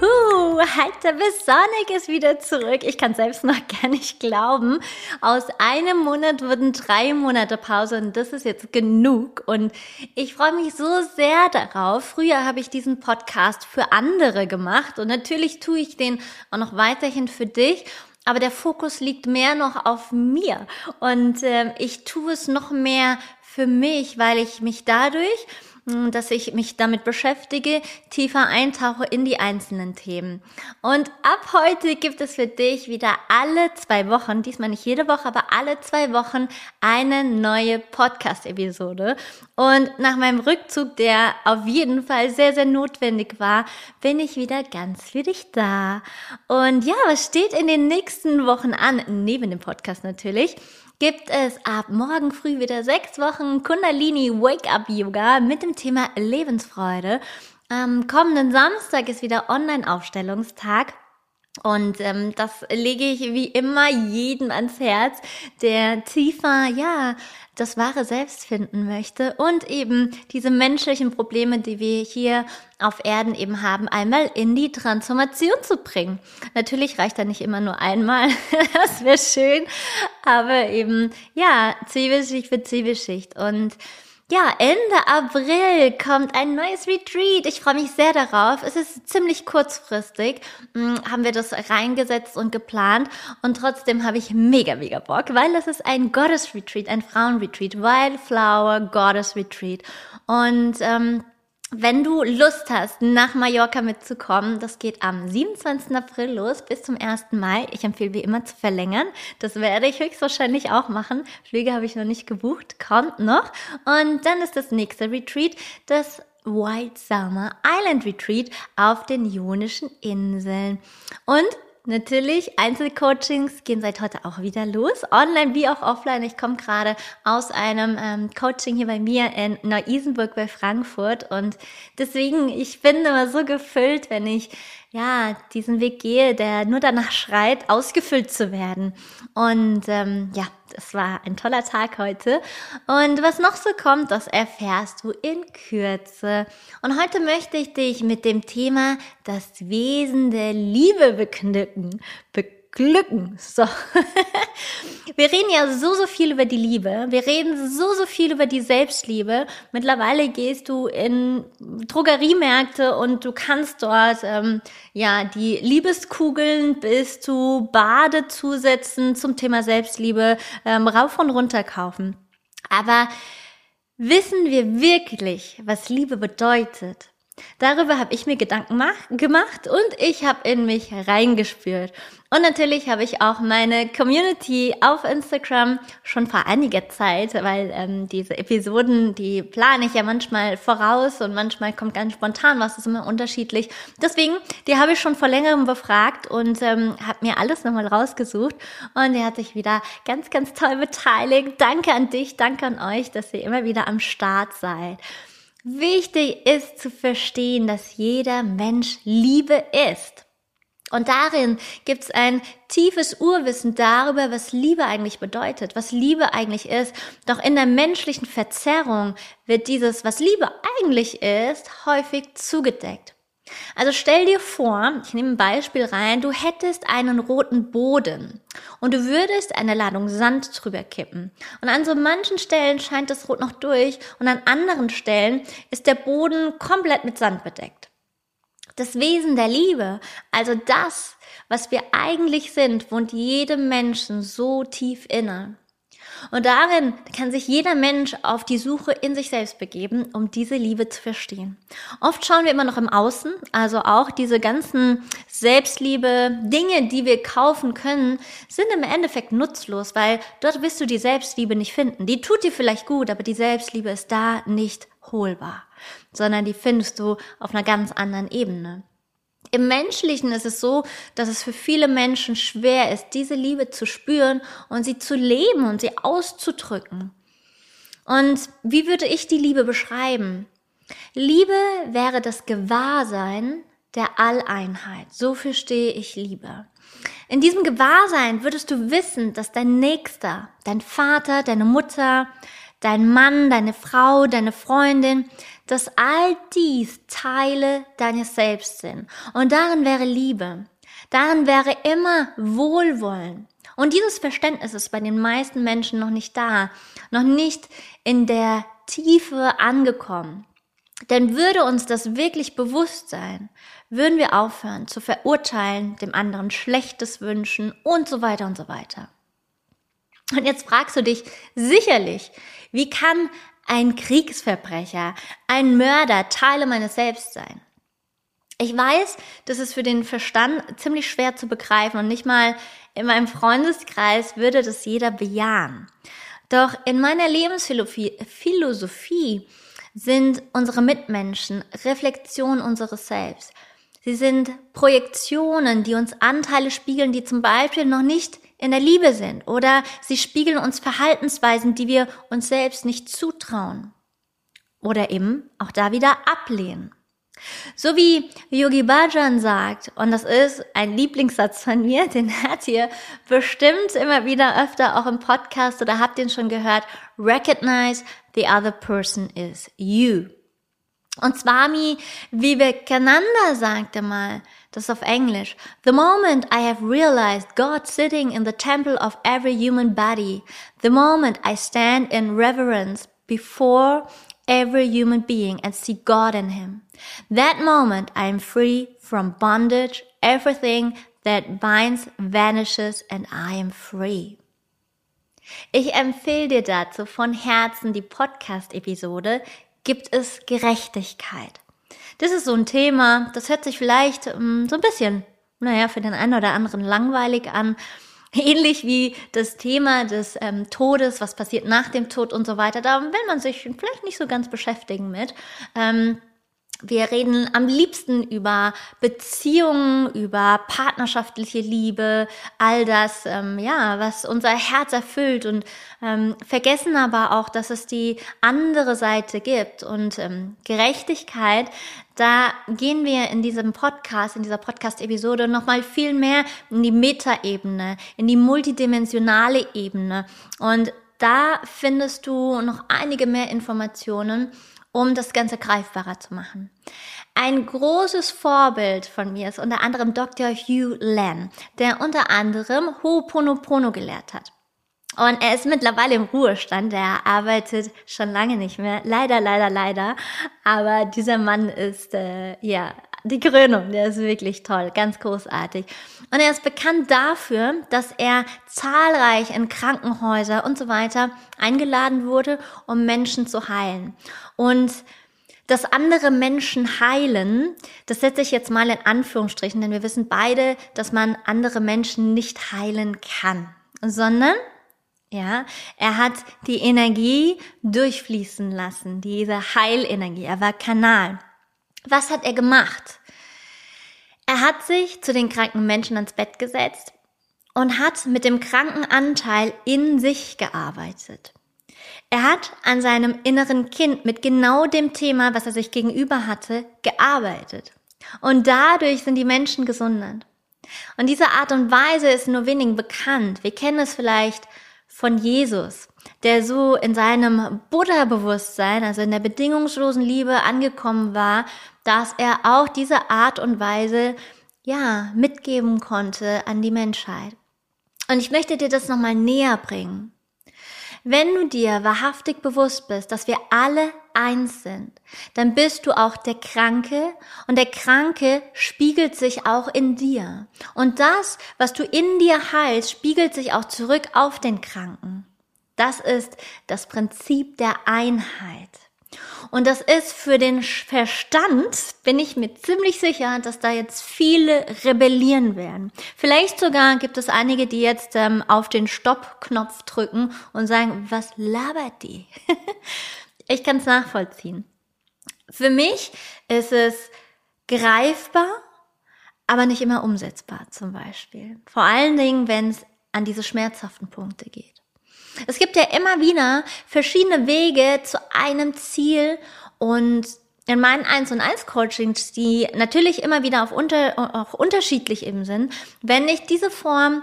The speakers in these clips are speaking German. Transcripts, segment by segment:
Wuhu, Heiter bis Sonic ist wieder zurück. Ich kann selbst noch gar nicht glauben. Aus einem Monat wurden drei Monate Pause und das ist jetzt genug. Und ich freue mich so sehr darauf. Früher habe ich diesen Podcast für andere gemacht und natürlich tue ich den auch noch weiterhin für dich. Aber der Fokus liegt mehr noch auf mir und äh, ich tue es noch mehr für mich, weil ich mich dadurch dass ich mich damit beschäftige, tiefer eintauche in die einzelnen Themen. Und ab heute gibt es für dich wieder alle zwei Wochen, diesmal nicht jede Woche, aber alle zwei Wochen eine neue Podcast-Episode. Und nach meinem Rückzug, der auf jeden Fall sehr, sehr notwendig war, bin ich wieder ganz für dich da. Und ja, was steht in den nächsten Wochen an? Neben dem Podcast natürlich gibt es ab morgen früh wieder sechs Wochen Kundalini Wake Up Yoga mit dem Thema Lebensfreude. Am kommenden Samstag ist wieder Online-Aufstellungstag. Und ähm, das lege ich wie immer jedem ans Herz, der tiefer, ja, das wahre Selbst finden möchte und eben diese menschlichen Probleme, die wir hier auf Erden eben haben, einmal in die Transformation zu bringen. Natürlich reicht da nicht immer nur einmal, das wäre schön, aber eben, ja, Zwiebelschicht für Zwiebelschicht und ja, Ende April kommt ein neues Retreat. Ich freue mich sehr darauf. Es ist ziemlich kurzfristig, hm, haben wir das reingesetzt und geplant. Und trotzdem habe ich mega, mega Bock, weil es ist ein Goddess Retreat, ein Frauenretreat, Wildflower Goddess Retreat. Und ähm, wenn du Lust hast, nach Mallorca mitzukommen, das geht am 27. April los bis zum 1. Mai. Ich empfehle wie immer zu verlängern. Das werde ich höchstwahrscheinlich auch machen. Flüge habe ich noch nicht gebucht, kommt noch. Und dann ist das nächste Retreat das White Summer Island Retreat auf den Ionischen Inseln. Und Natürlich, Einzelcoachings gehen seit heute auch wieder los, online wie auch offline. Ich komme gerade aus einem ähm, Coaching hier bei mir in Neu-Isenburg bei Frankfurt und deswegen, ich bin immer so gefüllt, wenn ich ja, diesen Weg gehe, der nur danach schreit, ausgefüllt zu werden. Und ähm, ja, es war ein toller Tag heute. Und was noch so kommt, das erfährst du in Kürze. Und heute möchte ich dich mit dem Thema das Wesen der Liebe beknücken. Be beglücken. So. Wir reden ja so, so viel über die Liebe. Wir reden so, so viel über die Selbstliebe. Mittlerweile gehst du in Drogeriemärkte und du kannst dort, ähm, ja, die Liebeskugeln bis zu Badezusätzen zum Thema Selbstliebe ähm, rauf und runter kaufen. Aber wissen wir wirklich, was Liebe bedeutet? Darüber habe ich mir Gedanken gemacht und ich habe in mich reingespürt. Und natürlich habe ich auch meine Community auf Instagram schon vor einiger Zeit, weil ähm, diese Episoden, die plane ich ja manchmal voraus und manchmal kommt ganz spontan was, ist immer unterschiedlich. Deswegen, die habe ich schon vor längerem befragt und ähm, habe mir alles nochmal rausgesucht und der hat sich wieder ganz, ganz toll beteiligt. Danke an dich, danke an euch, dass ihr immer wieder am Start seid. Wichtig ist zu verstehen, dass jeder Mensch Liebe ist. Und darin gibt es ein tiefes Urwissen darüber, was Liebe eigentlich bedeutet, was Liebe eigentlich ist. Doch in der menschlichen Verzerrung wird dieses, was Liebe eigentlich ist, häufig zugedeckt. Also stell dir vor, ich nehme ein Beispiel rein, du hättest einen roten Boden und du würdest eine Ladung Sand drüber kippen. Und an so manchen Stellen scheint das Rot noch durch und an anderen Stellen ist der Boden komplett mit Sand bedeckt. Das Wesen der Liebe, also das, was wir eigentlich sind, wohnt jedem Menschen so tief inne. Und darin kann sich jeder Mensch auf die Suche in sich selbst begeben, um diese Liebe zu verstehen. Oft schauen wir immer noch im Außen, also auch diese ganzen Selbstliebe, Dinge, die wir kaufen können, sind im Endeffekt nutzlos, weil dort wirst du die Selbstliebe nicht finden. Die tut dir vielleicht gut, aber die Selbstliebe ist da nicht holbar, sondern die findest du auf einer ganz anderen Ebene. Im Menschlichen ist es so, dass es für viele Menschen schwer ist, diese Liebe zu spüren und sie zu leben und sie auszudrücken. Und wie würde ich die Liebe beschreiben? Liebe wäre das Gewahrsein der Alleinheit. So verstehe ich Liebe. In diesem Gewahrsein würdest du wissen, dass dein Nächster, dein Vater, deine Mutter, dein Mann, deine Frau, deine Freundin, dass all dies Teile deines Selbst sind. Und darin wäre Liebe. Darin wäre immer Wohlwollen. Und dieses Verständnis ist bei den meisten Menschen noch nicht da, noch nicht in der Tiefe angekommen. Denn würde uns das wirklich bewusst sein, würden wir aufhören zu verurteilen, dem anderen Schlechtes wünschen und so weiter und so weiter. Und jetzt fragst du dich sicherlich, wie kann ein Kriegsverbrecher, ein Mörder Teile meines Selbst sein? Ich weiß, das ist für den Verstand ziemlich schwer zu begreifen und nicht mal in meinem Freundeskreis würde das jeder bejahen. Doch in meiner Lebensphilosophie sind unsere Mitmenschen Reflexion unseres Selbst. Sie sind Projektionen, die uns Anteile spiegeln, die zum Beispiel noch nicht in der Liebe sind. Oder sie spiegeln uns Verhaltensweisen, die wir uns selbst nicht zutrauen. Oder eben auch da wieder ablehnen. So wie Yogi Bhajan sagt, und das ist ein Lieblingssatz von mir, den hört ihr bestimmt immer wieder öfter auch im Podcast oder habt ihn schon gehört, recognize the other person is you. Und Swami Vivekananda sagte mal, das auf Englisch, The moment I have realized God sitting in the temple of every human body, the moment I stand in reverence before every human being and see God in him. That moment I am free from bondage, everything that binds vanishes and I am free. Ich empfehle dir dazu von Herzen die Podcast-Episode Gibt es Gerechtigkeit? Das ist so ein Thema, das hört sich vielleicht um, so ein bisschen, naja, für den einen oder anderen langweilig an. Ähnlich wie das Thema des ähm, Todes, was passiert nach dem Tod und so weiter. Da will man sich vielleicht nicht so ganz beschäftigen mit. Ähm, wir reden am liebsten über Beziehungen, über partnerschaftliche Liebe, all das, ähm, ja, was unser Herz erfüllt und ähm, vergessen aber auch, dass es die andere Seite gibt und ähm, Gerechtigkeit. Da gehen wir in diesem Podcast, in dieser Podcast-Episode nochmal viel mehr in die Metaebene, in die multidimensionale Ebene und da findest du noch einige mehr Informationen um das Ganze greifbarer zu machen. Ein großes Vorbild von mir ist unter anderem Dr. Hugh Len, der unter anderem Ho'oponopono gelehrt hat. Und er ist mittlerweile im Ruhestand, er arbeitet schon lange nicht mehr. Leider, leider, leider. Aber dieser Mann ist, äh, ja, die Krönung, der ist wirklich toll, ganz großartig. Und er ist bekannt dafür, dass er zahlreich in Krankenhäuser und so weiter eingeladen wurde, um Menschen zu heilen. Und dass andere Menschen heilen, das setze ich jetzt mal in Anführungsstrichen, denn wir wissen beide, dass man andere Menschen nicht heilen kann, sondern ja, er hat die Energie durchfließen lassen, diese Heilenergie. Er war Kanal. Was hat er gemacht? Er hat sich zu den kranken Menschen ans Bett gesetzt und hat mit dem kranken Anteil in sich gearbeitet. Er hat an seinem inneren Kind mit genau dem Thema, was er sich gegenüber hatte, gearbeitet. Und dadurch sind die Menschen gesundet. Und diese Art und Weise ist nur wenigen bekannt. Wir kennen es vielleicht von Jesus, der so in seinem Buddha-Bewusstsein, also in der bedingungslosen Liebe angekommen war, dass er auch diese Art und Weise, ja, mitgeben konnte an die Menschheit. Und ich möchte dir das nochmal näher bringen. Wenn du dir wahrhaftig bewusst bist, dass wir alle eins sind, dann bist du auch der Kranke und der Kranke spiegelt sich auch in dir. Und das, was du in dir heilst, spiegelt sich auch zurück auf den Kranken. Das ist das Prinzip der Einheit. Und das ist für den Verstand, bin ich mir ziemlich sicher, dass da jetzt viele rebellieren werden. Vielleicht sogar gibt es einige, die jetzt ähm, auf den Stopp-Knopf drücken und sagen, was labert die? ich kann es nachvollziehen. Für mich ist es greifbar, aber nicht immer umsetzbar zum Beispiel. Vor allen Dingen, wenn es an diese schmerzhaften Punkte geht. Es gibt ja immer wieder verschiedene Wege zu einem Ziel und in meinen 1 und 1 Coachings, die natürlich immer wieder auf unter, auch unterschiedlich eben sind, wende ich diese Form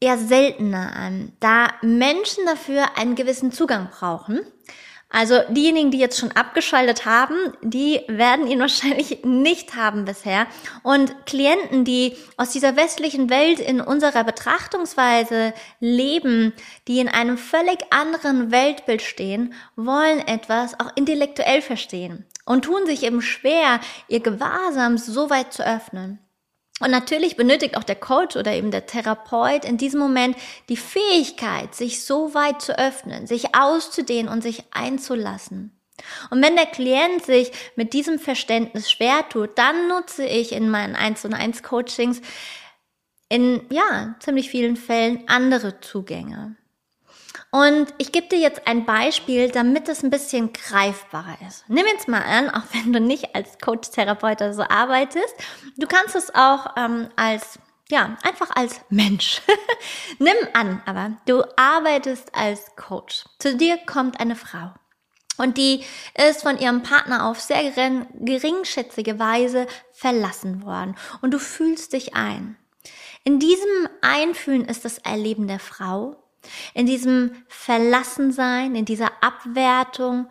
eher seltener an, da Menschen dafür einen gewissen Zugang brauchen. Also diejenigen, die jetzt schon abgeschaltet haben, die werden ihn wahrscheinlich nicht haben bisher. Und Klienten, die aus dieser westlichen Welt in unserer Betrachtungsweise leben, die in einem völlig anderen Weltbild stehen, wollen etwas auch intellektuell verstehen und tun sich eben schwer, ihr Gewahrsam so weit zu öffnen. Und natürlich benötigt auch der Coach oder eben der Therapeut in diesem Moment die Fähigkeit, sich so weit zu öffnen, sich auszudehnen und sich einzulassen. Und wenn der Klient sich mit diesem Verständnis schwer tut, dann nutze ich in meinen 1 und 1 Coachings in, ja, ziemlich vielen Fällen andere Zugänge. Und ich gebe dir jetzt ein Beispiel, damit es ein bisschen greifbarer ist. Nimm jetzt mal an, auch wenn du nicht als Coach-Therapeut oder so arbeitest, du kannst es auch ähm, als, ja, einfach als Mensch. Nimm an, aber du arbeitest als Coach. Zu dir kommt eine Frau. Und die ist von ihrem Partner auf sehr geringschätzige Weise verlassen worden. Und du fühlst dich ein. In diesem Einfühlen ist das Erleben der Frau in diesem Verlassensein, in dieser Abwertung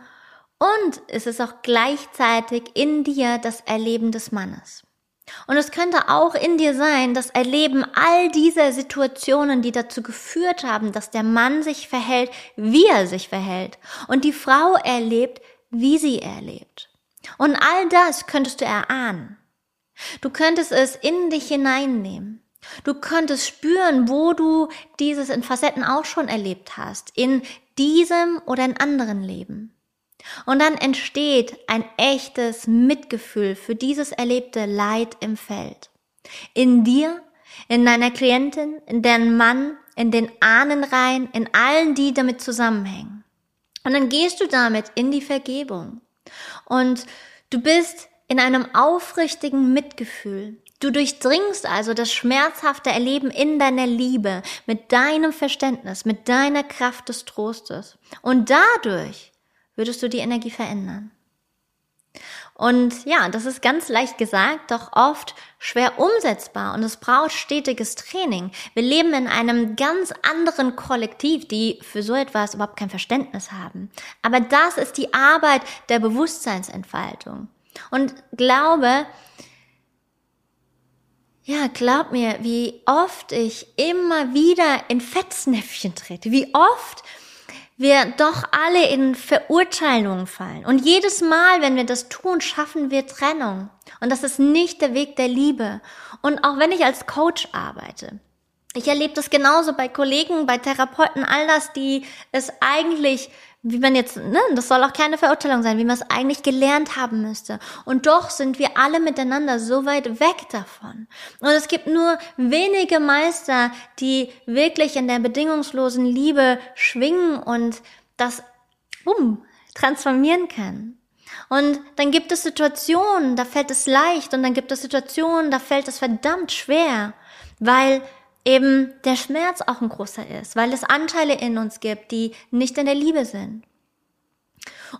und es ist auch gleichzeitig in dir das Erleben des Mannes. Und es könnte auch in dir sein, das Erleben all dieser Situationen, die dazu geführt haben, dass der Mann sich verhält, wie er sich verhält. Und die Frau erlebt, wie sie erlebt. Und all das könntest du erahnen. Du könntest es in dich hineinnehmen. Du könntest spüren, wo du dieses in Facetten auch schon erlebt hast, in diesem oder in anderen Leben. Und dann entsteht ein echtes Mitgefühl für dieses erlebte Leid im Feld. In dir, in deiner Klientin, in deren Mann, in den Ahnenreihen, in allen, die damit zusammenhängen. Und dann gehst du damit in die Vergebung. Und du bist in einem aufrichtigen Mitgefühl. Du durchdringst also das schmerzhafte Erleben in deiner Liebe, mit deinem Verständnis, mit deiner Kraft des Trostes. Und dadurch würdest du die Energie verändern. Und ja, das ist ganz leicht gesagt, doch oft schwer umsetzbar und es braucht stetiges Training. Wir leben in einem ganz anderen Kollektiv, die für so etwas überhaupt kein Verständnis haben. Aber das ist die Arbeit der Bewusstseinsentfaltung. Und glaube, ja, glaub mir, wie oft ich immer wieder in Fetznäpfchen trete, wie oft wir doch alle in Verurteilungen fallen. Und jedes Mal, wenn wir das tun, schaffen wir Trennung. Und das ist nicht der Weg der Liebe. Und auch wenn ich als Coach arbeite, ich erlebe das genauso bei Kollegen, bei Therapeuten, all das, die es eigentlich wie man jetzt, ne, das soll auch keine Verurteilung sein, wie man es eigentlich gelernt haben müsste. Und doch sind wir alle miteinander so weit weg davon. Und es gibt nur wenige Meister, die wirklich in der bedingungslosen Liebe schwingen und das, um, transformieren können. Und dann gibt es Situationen, da fällt es leicht und dann gibt es Situationen, da fällt es verdammt schwer, weil eben der Schmerz auch ein großer ist, weil es Anteile in uns gibt, die nicht in der Liebe sind.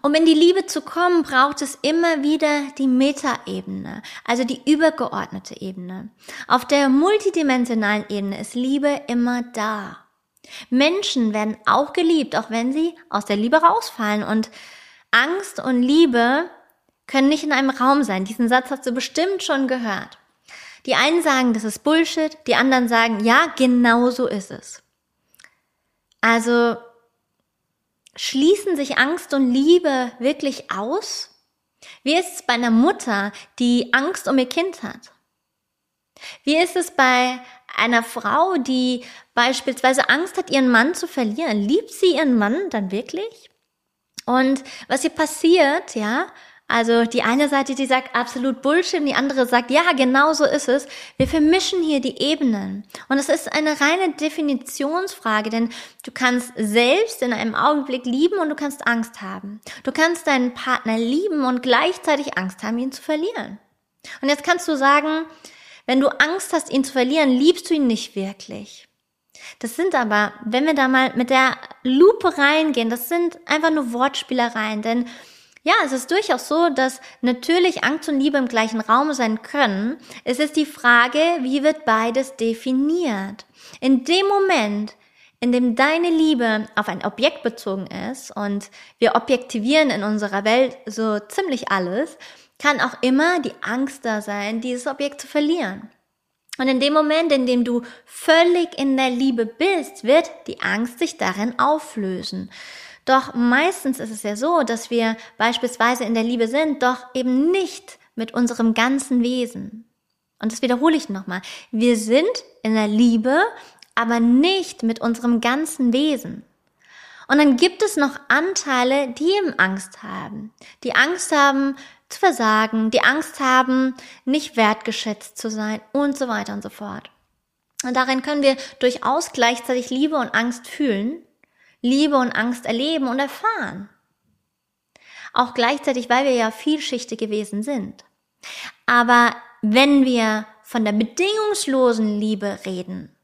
Um in die Liebe zu kommen, braucht es immer wieder die Metaebene, also die übergeordnete Ebene. Auf der multidimensionalen Ebene ist Liebe immer da. Menschen werden auch geliebt, auch wenn sie aus der Liebe rausfallen. Und Angst und Liebe können nicht in einem Raum sein. Diesen Satz hast du bestimmt schon gehört. Die einen sagen, das ist Bullshit, die anderen sagen, ja, genau so ist es. Also schließen sich Angst und Liebe wirklich aus? Wie ist es bei einer Mutter, die Angst um ihr Kind hat? Wie ist es bei einer Frau, die beispielsweise Angst hat, ihren Mann zu verlieren? Liebt sie ihren Mann dann wirklich? Und was hier passiert, ja, also die eine Seite, die sagt absolut Bullshit, und die andere sagt, ja, genau so ist es. Wir vermischen hier die Ebenen. Und es ist eine reine Definitionsfrage, denn du kannst selbst in einem Augenblick lieben und du kannst Angst haben. Du kannst deinen Partner lieben und gleichzeitig Angst haben, ihn zu verlieren. Und jetzt kannst du sagen, wenn du Angst hast, ihn zu verlieren, liebst du ihn nicht wirklich. Das sind aber, wenn wir da mal mit der Lupe reingehen, das sind einfach nur Wortspielereien, denn ja, es ist durchaus so, dass natürlich Angst und Liebe im gleichen Raum sein können. Es ist die Frage, wie wird beides definiert? In dem Moment, in dem deine Liebe auf ein Objekt bezogen ist und wir objektivieren in unserer Welt so ziemlich alles, kann auch immer die Angst da sein, dieses Objekt zu verlieren. Und in dem Moment, in dem du völlig in der Liebe bist, wird die Angst sich darin auflösen. Doch meistens ist es ja so, dass wir beispielsweise in der Liebe sind, doch eben nicht mit unserem ganzen Wesen. Und das wiederhole ich nochmal. Wir sind in der Liebe, aber nicht mit unserem ganzen Wesen. Und dann gibt es noch Anteile, die eben Angst haben. Die Angst haben, zu versagen, die Angst haben, nicht wertgeschätzt zu sein und so weiter und so fort. Und darin können wir durchaus gleichzeitig Liebe und Angst fühlen, Liebe und Angst erleben und erfahren. Auch gleichzeitig, weil wir ja vielschichtig gewesen sind. Aber wenn wir von der bedingungslosen Liebe reden,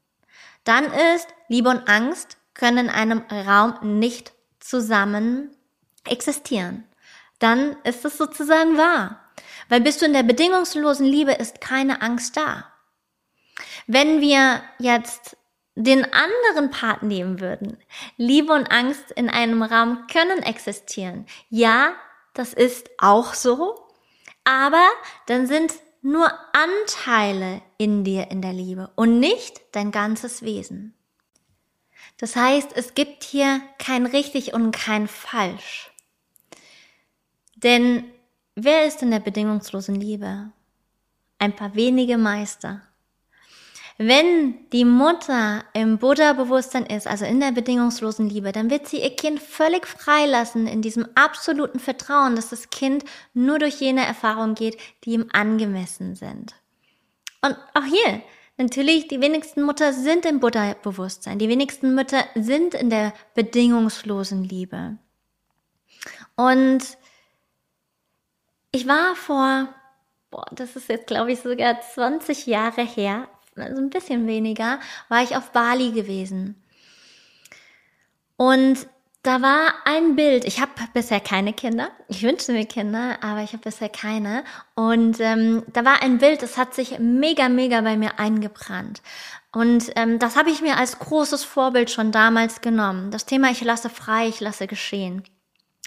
dann ist Liebe und Angst können in einem Raum nicht zusammen existieren dann ist es sozusagen wahr. Weil bist du in der bedingungslosen Liebe, ist keine Angst da. Wenn wir jetzt den anderen Part nehmen würden, Liebe und Angst in einem Raum können existieren. Ja, das ist auch so, aber dann sind nur Anteile in dir in der Liebe und nicht dein ganzes Wesen. Das heißt, es gibt hier kein richtig und kein falsch. Denn wer ist in der bedingungslosen Liebe? Ein paar wenige Meister. Wenn die Mutter im Buddha-Bewusstsein ist, also in der bedingungslosen Liebe, dann wird sie ihr Kind völlig freilassen in diesem absoluten Vertrauen, dass das Kind nur durch jene Erfahrungen geht, die ihm angemessen sind. Und auch hier, natürlich, die wenigsten Mutter sind im Buddha-Bewusstsein, die wenigsten Mütter sind in der bedingungslosen Liebe. Und ich war vor, boah, das ist jetzt glaube ich sogar 20 Jahre her, also ein bisschen weniger, war ich auf Bali gewesen. Und da war ein Bild. Ich habe bisher keine Kinder. Ich wünsche mir Kinder, aber ich habe bisher keine. Und ähm, da war ein Bild, das hat sich mega, mega bei mir eingebrannt. Und ähm, das habe ich mir als großes Vorbild schon damals genommen. Das Thema Ich lasse frei, ich lasse geschehen.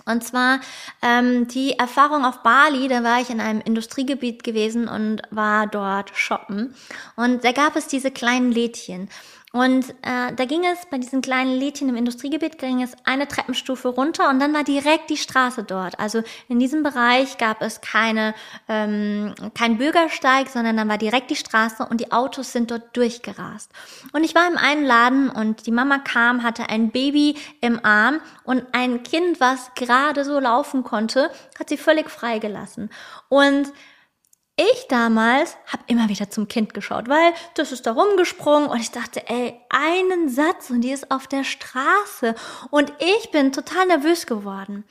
Und zwar ähm, die Erfahrung auf Bali, da war ich in einem Industriegebiet gewesen und war dort shoppen. Und da gab es diese kleinen Lädchen. Und äh, da ging es bei diesen kleinen Lädchen im Industriegebiet, ging es eine Treppenstufe runter und dann war direkt die Straße dort. Also in diesem Bereich gab es keine, ähm, kein Bürgersteig, sondern dann war direkt die Straße und die Autos sind dort durchgerast. Und ich war im einen Laden und die Mama kam, hatte ein Baby im Arm und ein Kind, was gerade so laufen konnte, hat sie völlig freigelassen. Und ich damals habe immer wieder zum Kind geschaut, weil das ist da rumgesprungen und ich dachte, ey, einen Satz und die ist auf der Straße und ich bin total nervös geworden.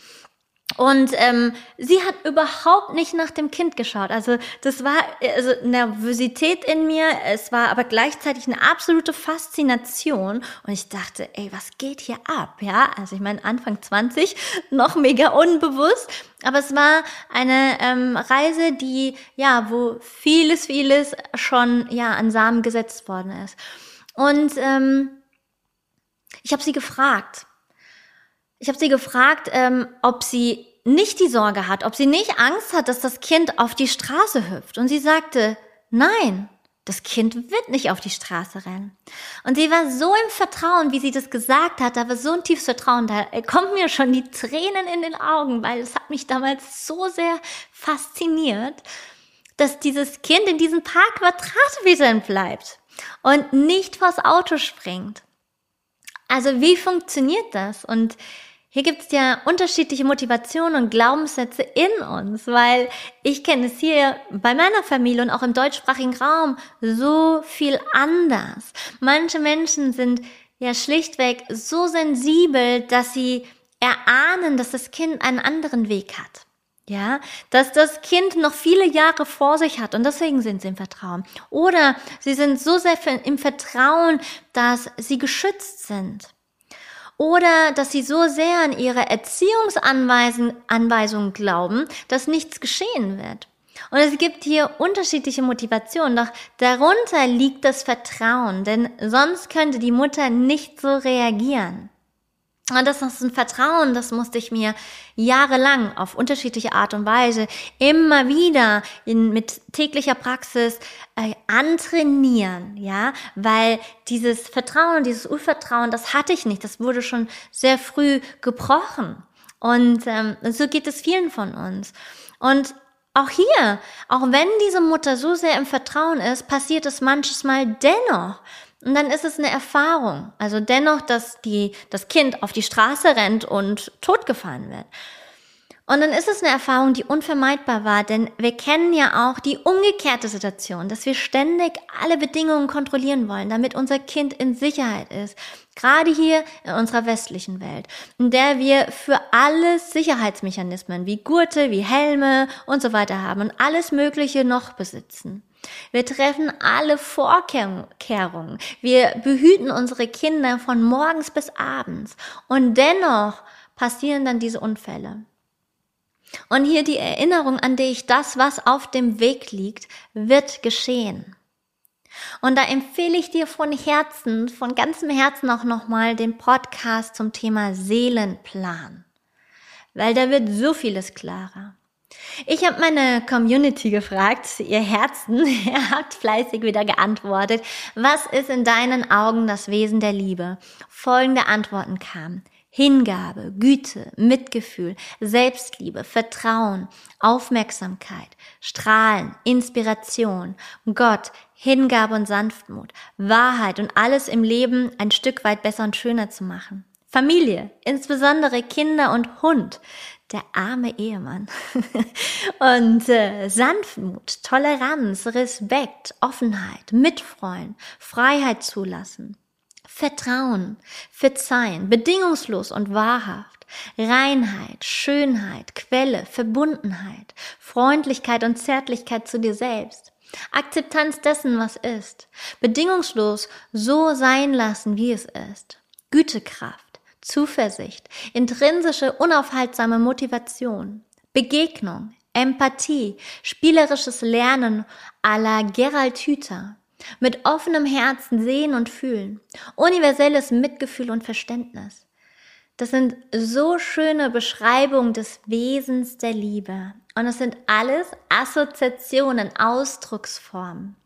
Und ähm, sie hat überhaupt nicht nach dem Kind geschaut. Also das war also Nervosität in mir, es war aber gleichzeitig eine absolute Faszination. Und ich dachte, ey, was geht hier ab? Ja, also ich meine Anfang 20, noch mega unbewusst. Aber es war eine ähm, Reise, die ja, wo vieles, vieles schon ja an Samen gesetzt worden ist. Und ähm, ich habe sie gefragt ich habe sie gefragt, ähm, ob sie nicht die Sorge hat, ob sie nicht Angst hat, dass das Kind auf die Straße hüpft. Und sie sagte, nein, das Kind wird nicht auf die Straße rennen. Und sie war so im Vertrauen, wie sie das gesagt hat, da war so ein tiefes Vertrauen, da kommen mir schon die Tränen in den Augen, weil es hat mich damals so sehr fasziniert, dass dieses Kind in diesen paar Quadratmetern bleibt und nicht vors Auto springt. Also wie funktioniert das? Und hier gibt es ja unterschiedliche Motivationen und Glaubenssätze in uns, weil ich kenne es hier bei meiner Familie und auch im deutschsprachigen Raum so viel anders. Manche Menschen sind ja schlichtweg so sensibel, dass sie erahnen, dass das Kind einen anderen Weg hat. Ja, dass das Kind noch viele Jahre vor sich hat und deswegen sind sie im Vertrauen. Oder sie sind so sehr im Vertrauen, dass sie geschützt sind. Oder dass sie so sehr an ihre Erziehungsanweisungen glauben, dass nichts geschehen wird. Und es gibt hier unterschiedliche Motivationen, doch darunter liegt das Vertrauen, denn sonst könnte die Mutter nicht so reagieren. Und das ist ein Vertrauen, das musste ich mir jahrelang auf unterschiedliche Art und Weise immer wieder in, mit täglicher Praxis äh, antrainieren, ja, weil dieses Vertrauen, dieses Urvertrauen, das hatte ich nicht, das wurde schon sehr früh gebrochen. Und ähm, so geht es vielen von uns. Und auch hier, auch wenn diese Mutter so sehr im Vertrauen ist, passiert es manches Mal dennoch, und dann ist es eine Erfahrung. Also dennoch, dass die, das Kind auf die Straße rennt und totgefahren wird. Und dann ist es eine Erfahrung, die unvermeidbar war, denn wir kennen ja auch die umgekehrte Situation, dass wir ständig alle Bedingungen kontrollieren wollen, damit unser Kind in Sicherheit ist. Gerade hier in unserer westlichen Welt, in der wir für alles Sicherheitsmechanismen wie Gurte, wie Helme und so weiter haben und alles Mögliche noch besitzen. Wir treffen alle Vorkehrungen. Wir behüten unsere Kinder von morgens bis abends. Und dennoch passieren dann diese Unfälle. Und hier die Erinnerung an dich, das, was auf dem Weg liegt, wird geschehen. Und da empfehle ich dir von Herzen, von ganzem Herzen auch nochmal den Podcast zum Thema Seelenplan. Weil da wird so vieles klarer. Ich habe meine Community gefragt, ihr Herzen, ihr habt fleißig wieder geantwortet. Was ist in deinen Augen das Wesen der Liebe? Folgende Antworten kamen. Hingabe, Güte, Mitgefühl, Selbstliebe, Vertrauen, Aufmerksamkeit, Strahlen, Inspiration, Gott, Hingabe und Sanftmut, Wahrheit und alles im Leben ein Stück weit besser und schöner zu machen. Familie, insbesondere Kinder und Hund, der arme Ehemann. und äh, Sanftmut, Toleranz, Respekt, Offenheit, Mitfreuen, Freiheit zulassen, Vertrauen, Verzeihen, bedingungslos und wahrhaft, Reinheit, Schönheit, Quelle, Verbundenheit, Freundlichkeit und Zärtlichkeit zu dir selbst. Akzeptanz dessen, was ist. Bedingungslos so sein lassen, wie es ist. Gütekraft Zuversicht, intrinsische, unaufhaltsame Motivation, Begegnung, Empathie, spielerisches Lernen à la Gerald Hüther, mit offenem Herzen sehen und fühlen, universelles Mitgefühl und Verständnis. Das sind so schöne Beschreibungen des Wesens der Liebe. Und es sind alles Assoziationen, Ausdrucksformen.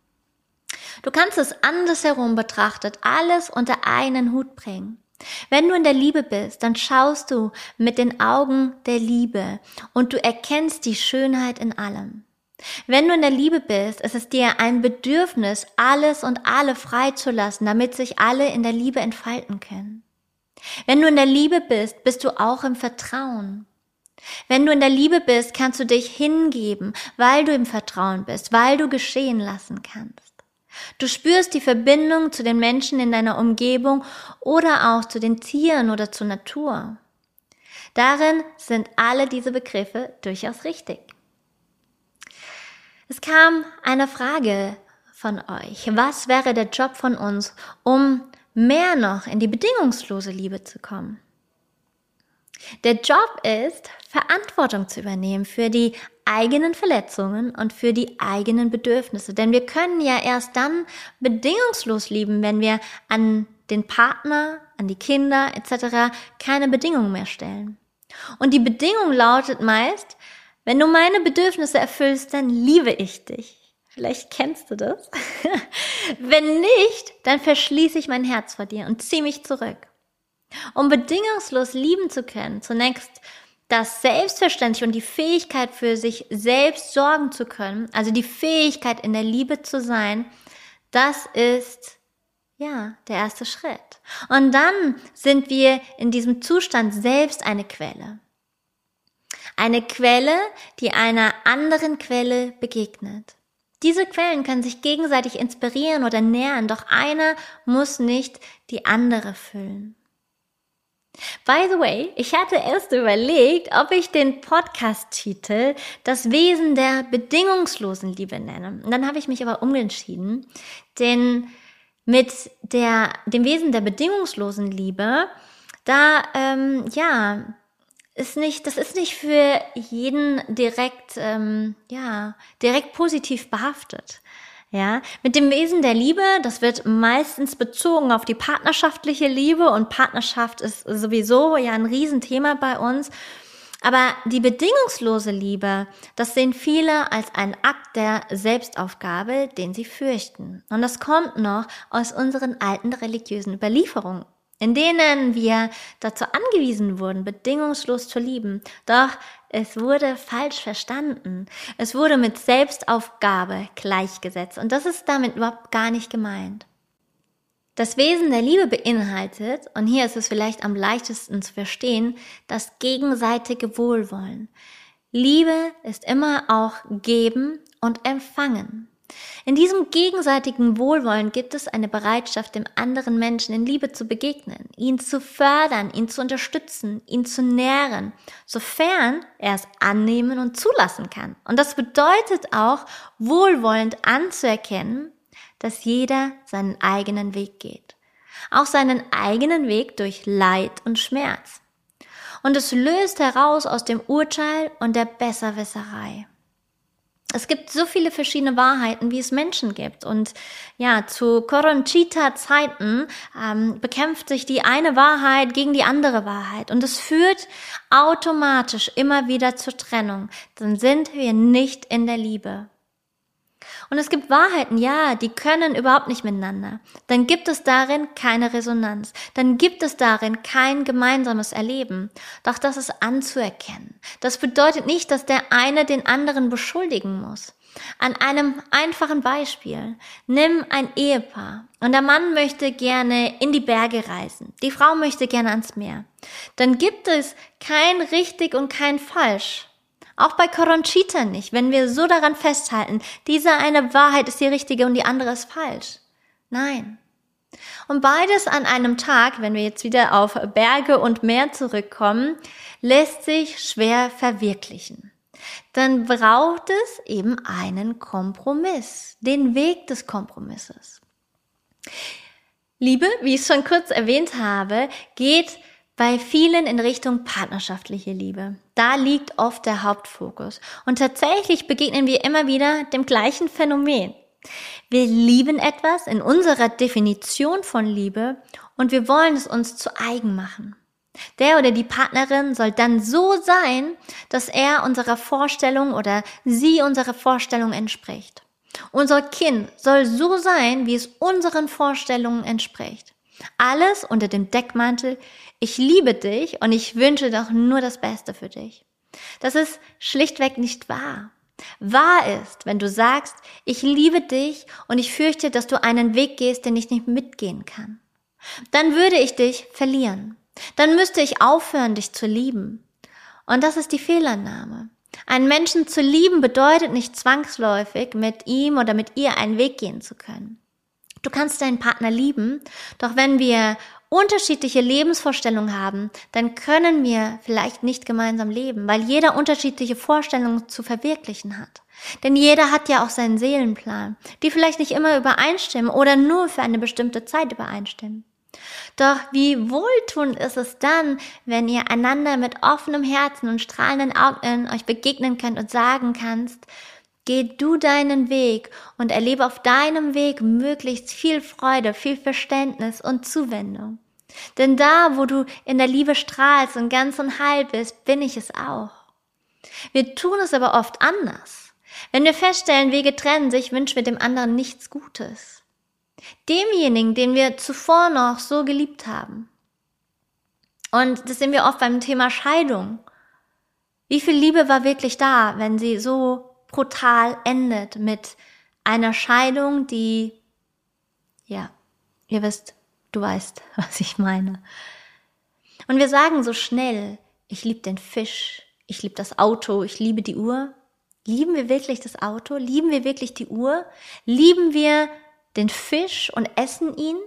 Du kannst es andersherum betrachtet alles unter einen Hut bringen. Wenn du in der Liebe bist, dann schaust du mit den Augen der Liebe und du erkennst die Schönheit in allem. Wenn du in der Liebe bist, ist es dir ein Bedürfnis, alles und alle freizulassen, damit sich alle in der Liebe entfalten können. Wenn du in der Liebe bist, bist du auch im Vertrauen. Wenn du in der Liebe bist, kannst du dich hingeben, weil du im Vertrauen bist, weil du geschehen lassen kannst. Du spürst die Verbindung zu den Menschen in deiner Umgebung oder auch zu den Tieren oder zur Natur. Darin sind alle diese Begriffe durchaus richtig. Es kam eine Frage von euch. Was wäre der Job von uns, um mehr noch in die bedingungslose Liebe zu kommen? Der Job ist, Verantwortung zu übernehmen für die eigenen Verletzungen und für die eigenen Bedürfnisse. Denn wir können ja erst dann bedingungslos lieben, wenn wir an den Partner, an die Kinder etc. keine Bedingungen mehr stellen. Und die Bedingung lautet meist, wenn du meine Bedürfnisse erfüllst, dann liebe ich dich. Vielleicht kennst du das. wenn nicht, dann verschließe ich mein Herz vor dir und ziehe mich zurück. Um bedingungslos lieben zu können, zunächst das Selbstverständlich und die Fähigkeit für sich selbst sorgen zu können, also die Fähigkeit in der Liebe zu sein, das ist ja der erste Schritt. Und dann sind wir in diesem Zustand selbst eine Quelle. Eine Quelle, die einer anderen Quelle begegnet. Diese Quellen können sich gegenseitig inspirieren oder nähern, doch einer muss nicht die andere füllen. By the way, ich hatte erst überlegt, ob ich den Podcast-Titel Das Wesen der bedingungslosen Liebe nenne. Und dann habe ich mich aber umentschieden, denn mit der, dem Wesen der bedingungslosen Liebe, da, ähm, ja, ist nicht, das ist nicht für jeden direkt, ähm, ja, direkt positiv behaftet. Ja, mit dem Wesen der Liebe, das wird meistens bezogen auf die partnerschaftliche Liebe und Partnerschaft ist sowieso ja ein Riesenthema bei uns. Aber die bedingungslose Liebe, das sehen viele als einen Akt der Selbstaufgabe, den sie fürchten. Und das kommt noch aus unseren alten religiösen Überlieferungen in denen wir dazu angewiesen wurden, bedingungslos zu lieben. Doch es wurde falsch verstanden. Es wurde mit Selbstaufgabe gleichgesetzt. Und das ist damit überhaupt gar nicht gemeint. Das Wesen der Liebe beinhaltet, und hier ist es vielleicht am leichtesten zu verstehen, das gegenseitige Wohlwollen. Liebe ist immer auch geben und empfangen. In diesem gegenseitigen Wohlwollen gibt es eine Bereitschaft, dem anderen Menschen in Liebe zu begegnen, ihn zu fördern, ihn zu unterstützen, ihn zu nähren, sofern er es annehmen und zulassen kann. Und das bedeutet auch, wohlwollend anzuerkennen, dass jeder seinen eigenen Weg geht. Auch seinen eigenen Weg durch Leid und Schmerz. Und es löst heraus aus dem Urteil und der Besserwisserei es gibt so viele verschiedene Wahrheiten, wie es Menschen gibt. Und ja, zu Coronchita-Zeiten ähm, bekämpft sich die eine Wahrheit gegen die andere Wahrheit. Und es führt automatisch immer wieder zur Trennung. Dann sind wir nicht in der Liebe. Und es gibt Wahrheiten, ja, die können überhaupt nicht miteinander. Dann gibt es darin keine Resonanz. Dann gibt es darin kein gemeinsames Erleben. Doch das ist anzuerkennen. Das bedeutet nicht, dass der eine den anderen beschuldigen muss. An einem einfachen Beispiel. Nimm ein Ehepaar und der Mann möchte gerne in die Berge reisen. Die Frau möchte gerne ans Meer. Dann gibt es kein richtig und kein falsch. Auch bei Coronchita nicht, wenn wir so daran festhalten, diese eine Wahrheit ist die richtige und die andere ist falsch. Nein. Und beides an einem Tag, wenn wir jetzt wieder auf Berge und Meer zurückkommen, lässt sich schwer verwirklichen. Dann braucht es eben einen Kompromiss, den Weg des Kompromisses. Liebe, wie ich schon kurz erwähnt habe, geht bei vielen in Richtung partnerschaftliche Liebe. Da liegt oft der Hauptfokus. Und tatsächlich begegnen wir immer wieder dem gleichen Phänomen. Wir lieben etwas in unserer Definition von Liebe und wir wollen es uns zu eigen machen. Der oder die Partnerin soll dann so sein, dass er unserer Vorstellung oder sie unserer Vorstellung entspricht. Unser Kind soll so sein, wie es unseren Vorstellungen entspricht. Alles unter dem Deckmantel, ich liebe dich und ich wünsche doch nur das Beste für dich. Das ist schlichtweg nicht wahr. Wahr ist, wenn du sagst, ich liebe dich und ich fürchte, dass du einen Weg gehst, den ich nicht mitgehen kann. Dann würde ich dich verlieren. Dann müsste ich aufhören, dich zu lieben. Und das ist die Fehlannahme. Einen Menschen zu lieben bedeutet nicht zwangsläufig, mit ihm oder mit ihr einen Weg gehen zu können. Du kannst deinen Partner lieben, doch wenn wir unterschiedliche Lebensvorstellungen haben, dann können wir vielleicht nicht gemeinsam leben, weil jeder unterschiedliche Vorstellungen zu verwirklichen hat. Denn jeder hat ja auch seinen Seelenplan, die vielleicht nicht immer übereinstimmen oder nur für eine bestimmte Zeit übereinstimmen. Doch wie wohltuend ist es dann, wenn ihr einander mit offenem Herzen und strahlenden Augen euch begegnen könnt und sagen kannst, Geh du deinen Weg und erlebe auf deinem Weg möglichst viel Freude, viel Verständnis und Zuwendung. Denn da, wo du in der Liebe strahlst und ganz und heil bist, bin ich es auch. Wir tun es aber oft anders. Wenn wir feststellen, Wege trennen sich, wünschen wir dem anderen nichts Gutes. Demjenigen, den wir zuvor noch so geliebt haben. Und das sehen wir oft beim Thema Scheidung. Wie viel Liebe war wirklich da, wenn sie so brutal endet mit einer Scheidung, die, ja, ihr wisst, du weißt, was ich meine. Und wir sagen so schnell, ich liebe den Fisch, ich liebe das Auto, ich liebe die Uhr. Lieben wir wirklich das Auto? Lieben wir wirklich die Uhr? Lieben wir den Fisch und essen ihn?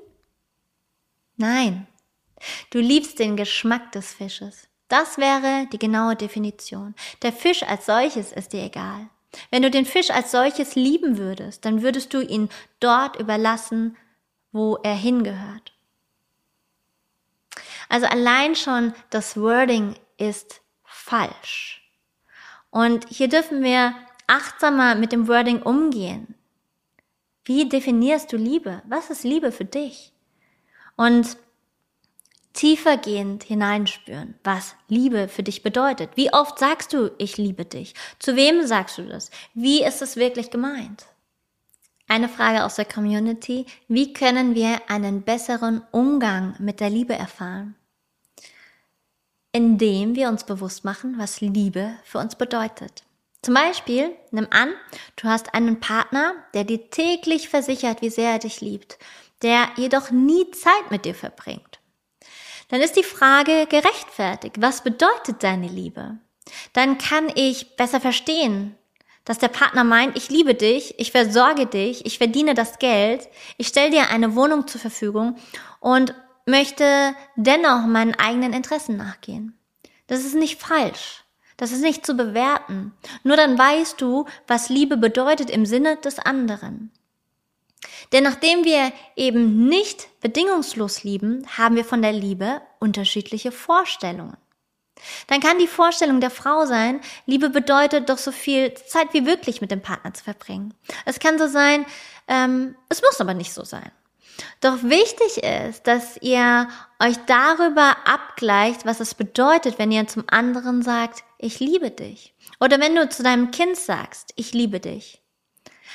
Nein. Du liebst den Geschmack des Fisches. Das wäre die genaue Definition. Der Fisch als solches ist dir egal. Wenn du den Fisch als solches lieben würdest, dann würdest du ihn dort überlassen, wo er hingehört. Also allein schon das Wording ist falsch. Und hier dürfen wir achtsamer mit dem Wording umgehen. Wie definierst du Liebe? Was ist Liebe für dich? Und tiefergehend hineinspüren, was Liebe für dich bedeutet. Wie oft sagst du, ich liebe dich? Zu wem sagst du das? Wie ist es wirklich gemeint? Eine Frage aus der Community. Wie können wir einen besseren Umgang mit der Liebe erfahren? Indem wir uns bewusst machen, was Liebe für uns bedeutet. Zum Beispiel, nimm an, du hast einen Partner, der dir täglich versichert, wie sehr er dich liebt, der jedoch nie Zeit mit dir verbringt. Dann ist die Frage gerechtfertigt. Was bedeutet deine Liebe? Dann kann ich besser verstehen, dass der Partner meint, ich liebe dich, ich versorge dich, ich verdiene das Geld, ich stelle dir eine Wohnung zur Verfügung und möchte dennoch meinen eigenen Interessen nachgehen. Das ist nicht falsch. Das ist nicht zu bewerten. Nur dann weißt du, was Liebe bedeutet im Sinne des anderen. Denn nachdem wir eben nicht bedingungslos lieben, haben wir von der Liebe unterschiedliche Vorstellungen. Dann kann die Vorstellung der Frau sein, Liebe bedeutet doch so viel Zeit wie wirklich mit dem Partner zu verbringen. Es kann so sein, ähm, es muss aber nicht so sein. Doch wichtig ist, dass ihr euch darüber abgleicht, was es bedeutet, wenn ihr zum anderen sagt, ich liebe dich. Oder wenn du zu deinem Kind sagst, ich liebe dich.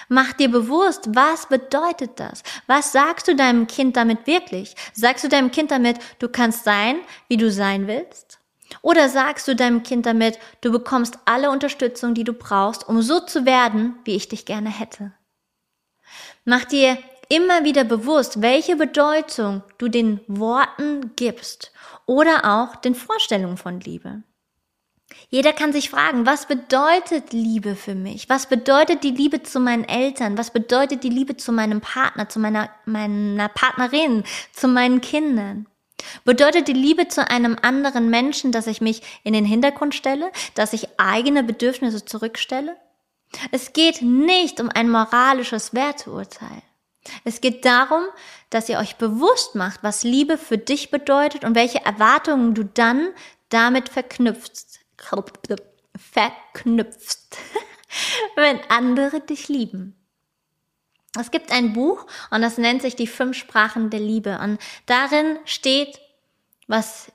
Mach dir bewusst, was bedeutet das? Was sagst du deinem Kind damit wirklich? Sagst du deinem Kind damit, du kannst sein, wie du sein willst? Oder sagst du deinem Kind damit, du bekommst alle Unterstützung, die du brauchst, um so zu werden, wie ich dich gerne hätte? Mach dir immer wieder bewusst, welche Bedeutung du den Worten gibst oder auch den Vorstellungen von Liebe. Jeder kann sich fragen, was bedeutet Liebe für mich? Was bedeutet die Liebe zu meinen Eltern? Was bedeutet die Liebe zu meinem Partner, zu meiner, meiner Partnerin, zu meinen Kindern? Bedeutet die Liebe zu einem anderen Menschen, dass ich mich in den Hintergrund stelle, dass ich eigene Bedürfnisse zurückstelle? Es geht nicht um ein moralisches Werteurteil. Es geht darum, dass ihr euch bewusst macht, was Liebe für dich bedeutet und welche Erwartungen du dann damit verknüpfst. Verknüpfst, wenn andere dich lieben. Es gibt ein Buch und das nennt sich die fünf Sprachen der Liebe und darin steht, was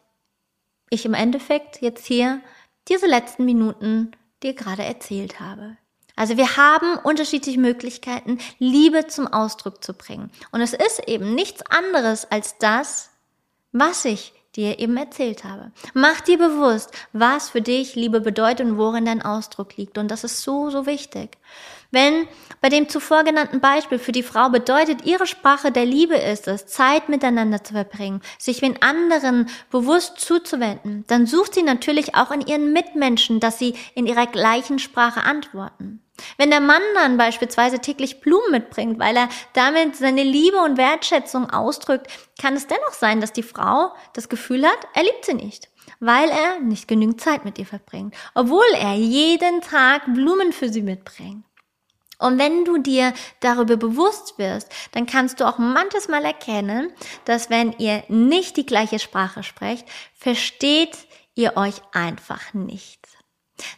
ich im Endeffekt jetzt hier diese letzten Minuten dir gerade erzählt habe. Also wir haben unterschiedliche Möglichkeiten, Liebe zum Ausdruck zu bringen. Und es ist eben nichts anderes als das, was ich dir eben erzählt habe. Mach dir bewusst, was für dich Liebe bedeutet und worin dein Ausdruck liegt. Und das ist so, so wichtig. Wenn bei dem zuvor genannten Beispiel für die Frau bedeutet, ihre Sprache der Liebe ist es, Zeit miteinander zu verbringen, sich mit anderen bewusst zuzuwenden, dann sucht sie natürlich auch in ihren Mitmenschen, dass sie in ihrer gleichen Sprache antworten. Wenn der Mann dann beispielsweise täglich Blumen mitbringt, weil er damit seine Liebe und Wertschätzung ausdrückt, kann es dennoch sein, dass die Frau das Gefühl hat, er liebt sie nicht weil er nicht genügend Zeit mit ihr verbringt, obwohl er jeden Tag Blumen für sie mitbringt. Und wenn du dir darüber bewusst wirst, dann kannst du auch manches Mal erkennen, dass wenn ihr nicht die gleiche Sprache sprecht, versteht ihr euch einfach nicht.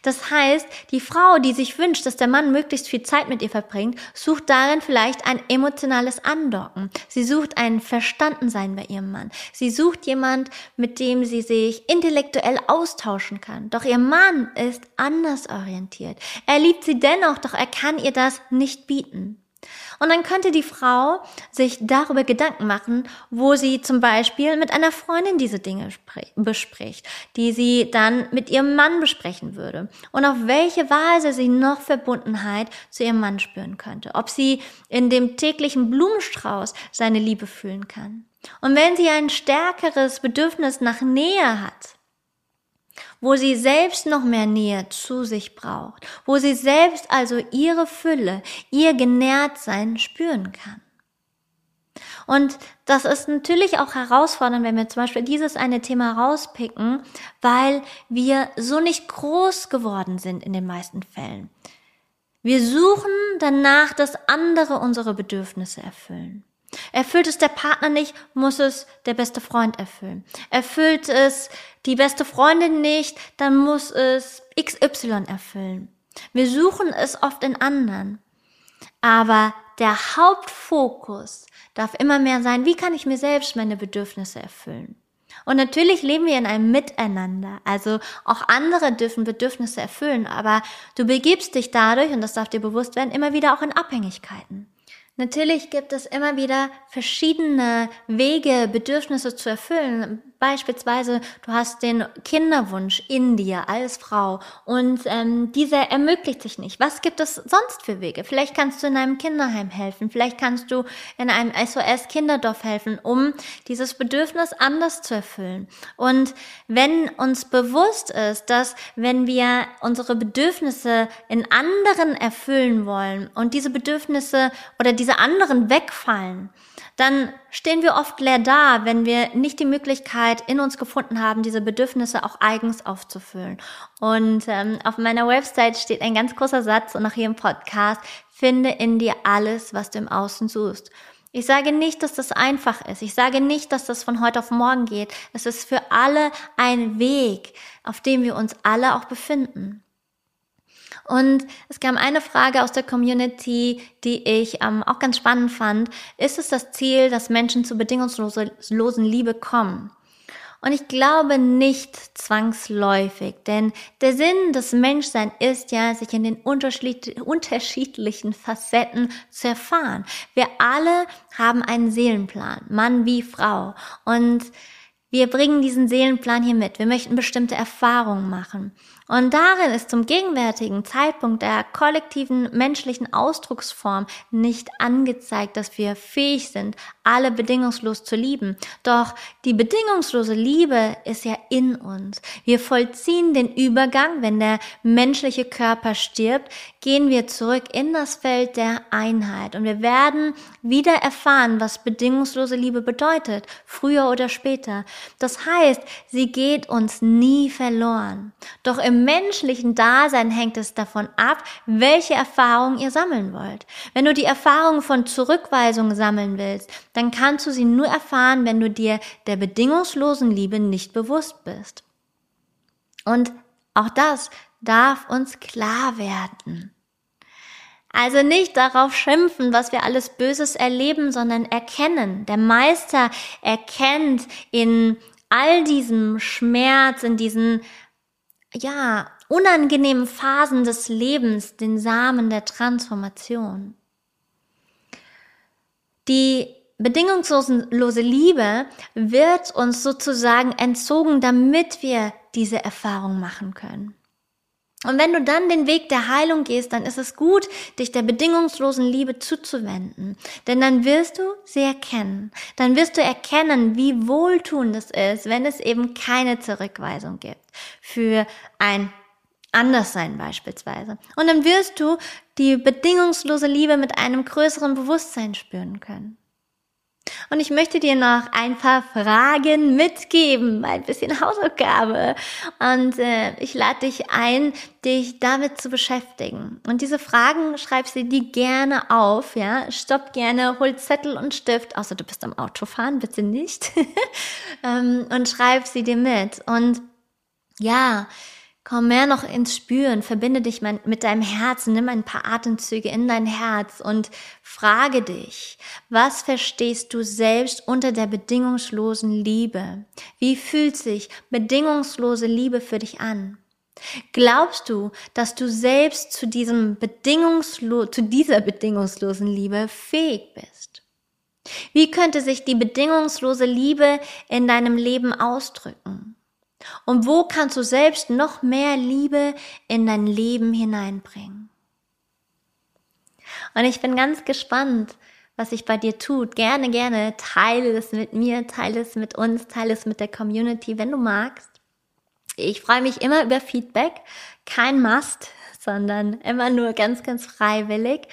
Das heißt, die Frau, die sich wünscht, dass der Mann möglichst viel Zeit mit ihr verbringt, sucht darin vielleicht ein emotionales Andocken. Sie sucht ein Verstandensein bei ihrem Mann. Sie sucht jemand, mit dem sie sich intellektuell austauschen kann. Doch ihr Mann ist anders orientiert. Er liebt sie dennoch, doch er kann ihr das nicht bieten. Und dann könnte die Frau sich darüber Gedanken machen, wo sie zum Beispiel mit einer Freundin diese Dinge bespricht, die sie dann mit ihrem Mann besprechen würde. Und auf welche Weise sie noch Verbundenheit zu ihrem Mann spüren könnte. Ob sie in dem täglichen Blumenstrauß seine Liebe fühlen kann. Und wenn sie ein stärkeres Bedürfnis nach Nähe hat, wo sie selbst noch mehr Nähe zu sich braucht, wo sie selbst also ihre Fülle, ihr Genährtsein spüren kann. Und das ist natürlich auch herausfordernd, wenn wir zum Beispiel dieses eine Thema rauspicken, weil wir so nicht groß geworden sind in den meisten Fällen. Wir suchen danach, dass andere unsere Bedürfnisse erfüllen. Erfüllt es der Partner nicht, muss es der beste Freund erfüllen. Erfüllt es die beste Freundin nicht, dann muss es XY erfüllen. Wir suchen es oft in anderen. Aber der Hauptfokus darf immer mehr sein, wie kann ich mir selbst meine Bedürfnisse erfüllen? Und natürlich leben wir in einem Miteinander. Also auch andere dürfen Bedürfnisse erfüllen, aber du begibst dich dadurch, und das darf dir bewusst werden, immer wieder auch in Abhängigkeiten. Natürlich gibt es immer wieder verschiedene Wege, Bedürfnisse zu erfüllen. Beispielsweise, du hast den Kinderwunsch in dir als Frau und ähm, dieser ermöglicht sich nicht. Was gibt es sonst für Wege? Vielleicht kannst du in einem Kinderheim helfen, vielleicht kannst du in einem SOS-Kinderdorf helfen, um dieses Bedürfnis anders zu erfüllen. Und wenn uns bewusst ist, dass wenn wir unsere Bedürfnisse in anderen erfüllen wollen und diese Bedürfnisse oder diese anderen wegfallen, dann stehen wir oft leer da, wenn wir nicht die Möglichkeit in uns gefunden haben, diese Bedürfnisse auch eigens aufzufüllen. Und ähm, auf meiner Website steht ein ganz großer Satz und hier im Podcast, finde in dir alles, was du im Außen suchst. Ich sage nicht, dass das einfach ist. Ich sage nicht, dass das von heute auf morgen geht. Es ist für alle ein Weg, auf dem wir uns alle auch befinden. Und es kam eine Frage aus der Community, die ich ähm, auch ganz spannend fand. Ist es das Ziel, dass Menschen zu bedingungslosen Liebe kommen? Und ich glaube nicht zwangsläufig, denn der Sinn des Menschseins ist ja, sich in den unterschiedlichen Facetten zu erfahren. Wir alle haben einen Seelenplan, Mann wie Frau. Und wir bringen diesen Seelenplan hier mit. Wir möchten bestimmte Erfahrungen machen. Und darin ist zum gegenwärtigen Zeitpunkt der kollektiven menschlichen Ausdrucksform nicht angezeigt, dass wir fähig sind, alle bedingungslos zu lieben. Doch die bedingungslose Liebe ist ja in uns. Wir vollziehen den Übergang, wenn der menschliche Körper stirbt, gehen wir zurück in das Feld der Einheit und wir werden wieder erfahren, was bedingungslose Liebe bedeutet, früher oder später. Das heißt, sie geht uns nie verloren. Doch im menschlichen Dasein hängt es davon ab, welche Erfahrungen ihr sammeln wollt. Wenn du die Erfahrung von Zurückweisung sammeln willst, dann kannst du sie nur erfahren, wenn du dir der bedingungslosen Liebe nicht bewusst bist. Und auch das darf uns klar werden. Also nicht darauf schimpfen, was wir alles Böses erleben, sondern erkennen. Der Meister erkennt in all diesem Schmerz, in diesen, ja, unangenehmen Phasen des Lebens den Samen der Transformation. Die bedingungslose Liebe wird uns sozusagen entzogen, damit wir diese Erfahrung machen können. Und wenn du dann den Weg der Heilung gehst, dann ist es gut, dich der bedingungslosen Liebe zuzuwenden. Denn dann wirst du sie erkennen. Dann wirst du erkennen, wie wohltuend es ist, wenn es eben keine Zurückweisung gibt. Für ein Anderssein beispielsweise. Und dann wirst du die bedingungslose Liebe mit einem größeren Bewusstsein spüren können. Und ich möchte dir noch ein paar Fragen mitgeben, ein bisschen Hausaufgabe. Und äh, ich lade dich ein, dich damit zu beschäftigen. Und diese Fragen schreib sie dir gerne auf, ja. Stopp gerne, hol Zettel und Stift, außer du bist am Autofahren, bitte nicht. ähm, und schreib sie dir mit. Und ja, Komm mehr noch ins Spüren, verbinde dich mit deinem Herzen, nimm ein paar Atemzüge in dein Herz und frage dich, was verstehst du selbst unter der bedingungslosen Liebe? Wie fühlt sich bedingungslose Liebe für dich an? Glaubst du, dass du selbst zu diesem bedingungslo zu dieser bedingungslosen Liebe fähig bist? Wie könnte sich die bedingungslose Liebe in deinem Leben ausdrücken? Und wo kannst du selbst noch mehr Liebe in dein Leben hineinbringen? Und ich bin ganz gespannt, was sich bei dir tut. Gerne, gerne teile es mit mir, teile es mit uns, teile es mit der Community, wenn du magst. Ich freue mich immer über Feedback. Kein Must, sondern immer nur ganz, ganz freiwillig.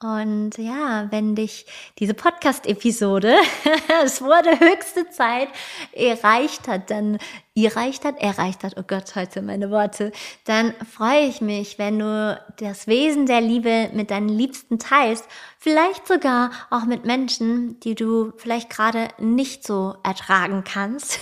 Und ja, wenn dich diese Podcast-Episode, es wurde höchste Zeit, erreicht hat, dann erreicht hat, erreicht hat, oh Gott, heute meine Worte, dann freue ich mich, wenn du das Wesen der Liebe mit deinen Liebsten teilst, vielleicht sogar auch mit Menschen, die du vielleicht gerade nicht so ertragen kannst,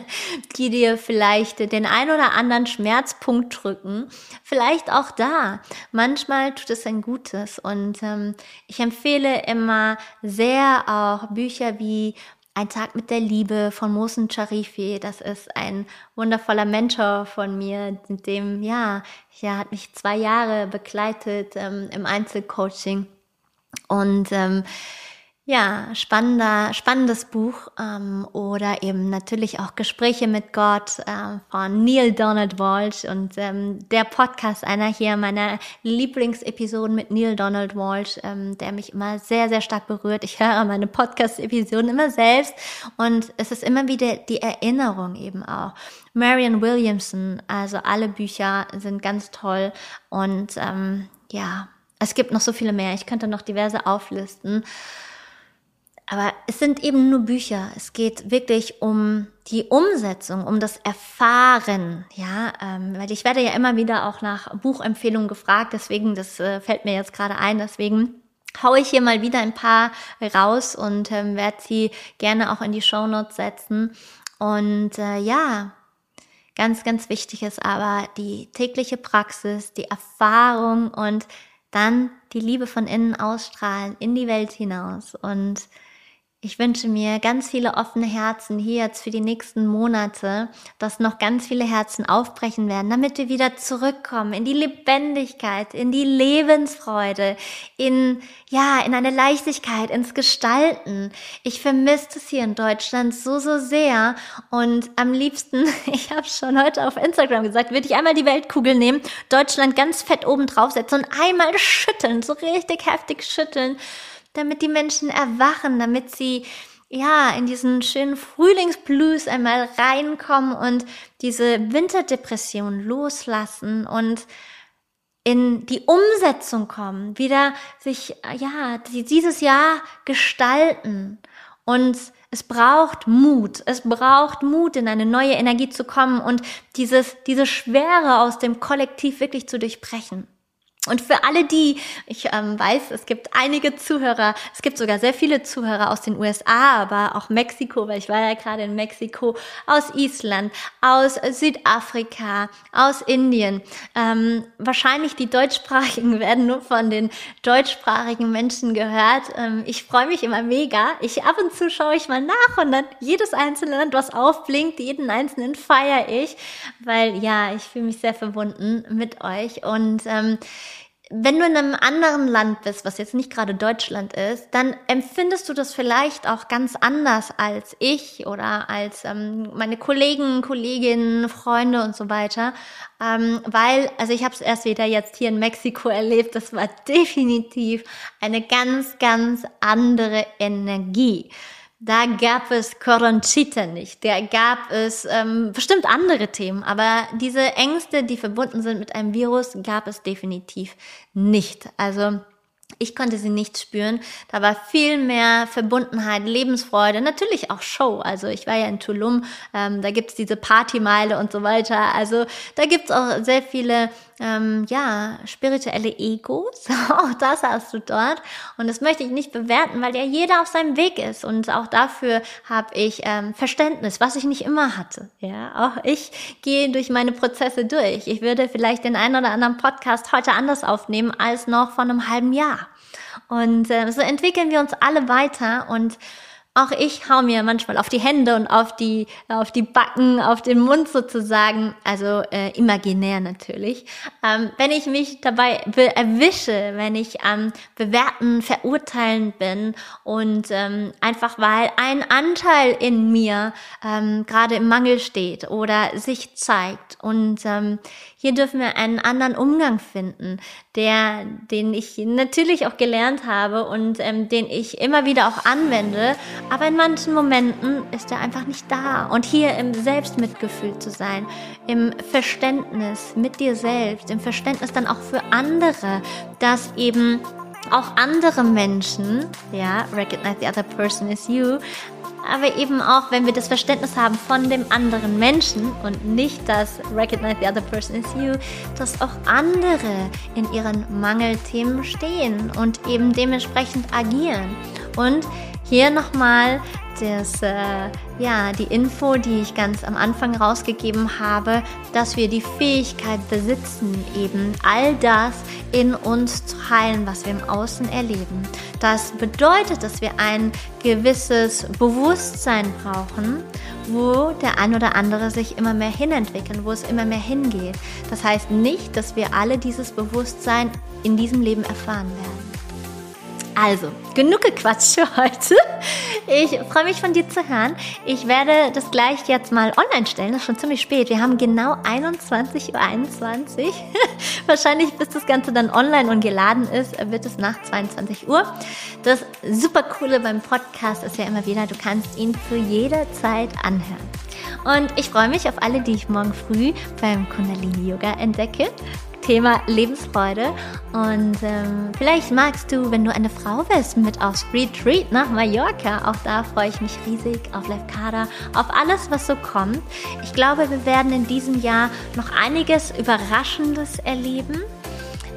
die dir vielleicht den ein oder anderen Schmerzpunkt drücken, vielleicht auch da. Manchmal tut es ein Gutes und ähm, ich empfehle immer sehr auch Bücher wie ein Tag mit der Liebe von Mosen Charifi. Das ist ein wundervoller Mentor von mir, mit dem, ja, ja, hat mich zwei Jahre begleitet ähm, im Einzelcoaching. Und ähm, ja, spannender, spannendes Buch ähm, oder eben natürlich auch Gespräche mit Gott äh, von Neil Donald Walsh und ähm, der Podcast, einer hier meiner Lieblingsepisoden mit Neil Donald Walsh, ähm, der mich immer sehr, sehr stark berührt. Ich höre meine Podcast-Episoden immer selbst und es ist immer wieder die Erinnerung eben auch. Marion Williamson, also alle Bücher sind ganz toll und ähm, ja, es gibt noch so viele mehr. Ich könnte noch diverse auflisten. Aber es sind eben nur Bücher. Es geht wirklich um die Umsetzung, um das Erfahren. Ja, ähm, weil ich werde ja immer wieder auch nach Buchempfehlungen gefragt. Deswegen, das äh, fällt mir jetzt gerade ein. Deswegen haue ich hier mal wieder ein paar raus und ähm, werde sie gerne auch in die Show Notes setzen. Und äh, ja, ganz, ganz wichtig ist aber die tägliche Praxis, die Erfahrung und dann die Liebe von innen ausstrahlen in die Welt hinaus und ich wünsche mir ganz viele offene Herzen hier jetzt für die nächsten Monate, dass noch ganz viele Herzen aufbrechen werden, damit wir wieder zurückkommen in die Lebendigkeit, in die Lebensfreude, in, ja, in eine Leichtigkeit, ins Gestalten. Ich vermisse es hier in Deutschland so, so sehr und am liebsten, ich habe schon heute auf Instagram gesagt, würde ich einmal die Weltkugel nehmen, Deutschland ganz fett oben draufsetzen und einmal schütteln, so richtig heftig schütteln damit die Menschen erwachen, damit sie ja in diesen schönen Frühlingsblues einmal reinkommen und diese Winterdepression loslassen und in die Umsetzung kommen, wieder sich ja dieses Jahr gestalten und es braucht Mut. Es braucht Mut, in eine neue Energie zu kommen und dieses, diese Schwere aus dem Kollektiv wirklich zu durchbrechen. Und für alle die, ich ähm, weiß, es gibt einige Zuhörer, es gibt sogar sehr viele Zuhörer aus den USA, aber auch Mexiko, weil ich war ja gerade in Mexiko, aus Island, aus Südafrika, aus Indien. Ähm, wahrscheinlich die Deutschsprachigen werden nur von den deutschsprachigen Menschen gehört. Ähm, ich freue mich immer mega. Ich ab und zu schaue ich mal nach und dann jedes einzelne Land, was aufblinkt, jeden einzelnen feiere ich, weil ja, ich fühle mich sehr verbunden mit euch und ähm, wenn du in einem anderen Land bist, was jetzt nicht gerade Deutschland ist, dann empfindest du das vielleicht auch ganz anders als ich oder als ähm, meine Kollegen, Kolleginnen, Freunde und so weiter. Ähm, weil, also ich habe es erst wieder jetzt hier in Mexiko erlebt, das war definitiv eine ganz, ganz andere Energie. Da gab es Coronchita nicht, da gab es ähm, bestimmt andere Themen, aber diese Ängste, die verbunden sind mit einem Virus, gab es definitiv nicht. Also ich konnte sie nicht spüren. Da war viel mehr Verbundenheit, Lebensfreude, natürlich auch Show. Also ich war ja in Tulum, ähm, da gibt's diese Partymeile und so weiter. Also da gibt's auch sehr viele ähm, ja, spirituelle Egos. auch das hast du dort. Und das möchte ich nicht bewerten, weil ja jeder auf seinem Weg ist. Und auch dafür habe ich ähm, Verständnis, was ich nicht immer hatte. Ja, auch ich gehe durch meine Prozesse durch. Ich würde vielleicht den einen oder anderen Podcast heute anders aufnehmen als noch vor einem halben Jahr. Und äh, so entwickeln wir uns alle weiter und auch ich hau mir manchmal auf die Hände und auf die, auf die Backen, auf den Mund sozusagen, also äh, imaginär natürlich. Ähm, wenn ich mich dabei erwische, wenn ich am Bewerten, Verurteilen bin und ähm, einfach weil ein Anteil in mir ähm, gerade im Mangel steht oder sich zeigt und ähm, hier dürfen wir einen anderen Umgang finden, der, den ich natürlich auch gelernt habe und ähm, den ich immer wieder auch anwende. Aber in manchen Momenten ist er einfach nicht da. Und hier im Selbstmitgefühl zu sein, im Verständnis mit dir selbst, im Verständnis dann auch für andere, dass eben auch andere Menschen, ja, recognize the other person is you, aber eben auch, wenn wir das Verständnis haben von dem anderen Menschen und nicht das Recognize the other person is you, dass auch andere in ihren Mangelthemen stehen und eben dementsprechend agieren. Und hier nochmal das, äh, ja, die Info, die ich ganz am Anfang rausgegeben habe, dass wir die Fähigkeit besitzen, eben all das in uns zu heilen, was wir im Außen erleben. Das bedeutet, dass wir ein gewisses Bewusstsein brauchen, wo der ein oder andere sich immer mehr hinentwickeln, wo es immer mehr hingeht. Das heißt nicht, dass wir alle dieses Bewusstsein in diesem Leben erfahren werden. Also, genug gequatscht für heute. Ich freue mich von dir zu hören. Ich werde das gleich jetzt mal online stellen. Das ist schon ziemlich spät. Wir haben genau 21.21 Uhr. 21. Wahrscheinlich, bis das Ganze dann online und geladen ist, wird es nach 22 Uhr. Das super coole beim Podcast ist ja immer wieder, du kannst ihn zu jeder Zeit anhören. Und ich freue mich auf alle, die ich morgen früh beim Kundalini Yoga entdecke. Thema Lebensfreude. Und ähm, vielleicht magst du, wenn du eine Frau bist, mit aufs Retreat nach Mallorca. Auch da freue ich mich riesig auf Lefkada, auf alles, was so kommt. Ich glaube, wir werden in diesem Jahr noch einiges Überraschendes erleben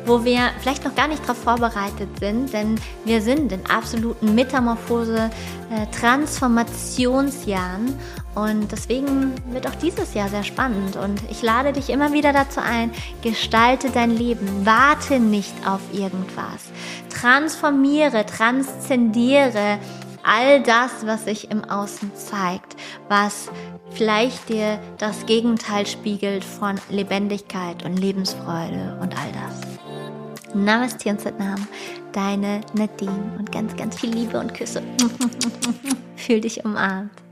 wo wir vielleicht noch gar nicht darauf vorbereitet sind, denn wir sind in absoluten Metamorphose, äh, Transformationsjahren und deswegen wird auch dieses Jahr sehr spannend und ich lade dich immer wieder dazu ein, gestalte dein Leben, warte nicht auf irgendwas, transformiere, transzendiere all das, was sich im Außen zeigt, was vielleicht dir das Gegenteil spiegelt von Lebendigkeit und Lebensfreude und all das. Namaste und Satnam, deine Nadine und ganz, ganz viel Liebe und Küsse. Fühl dich umarmt.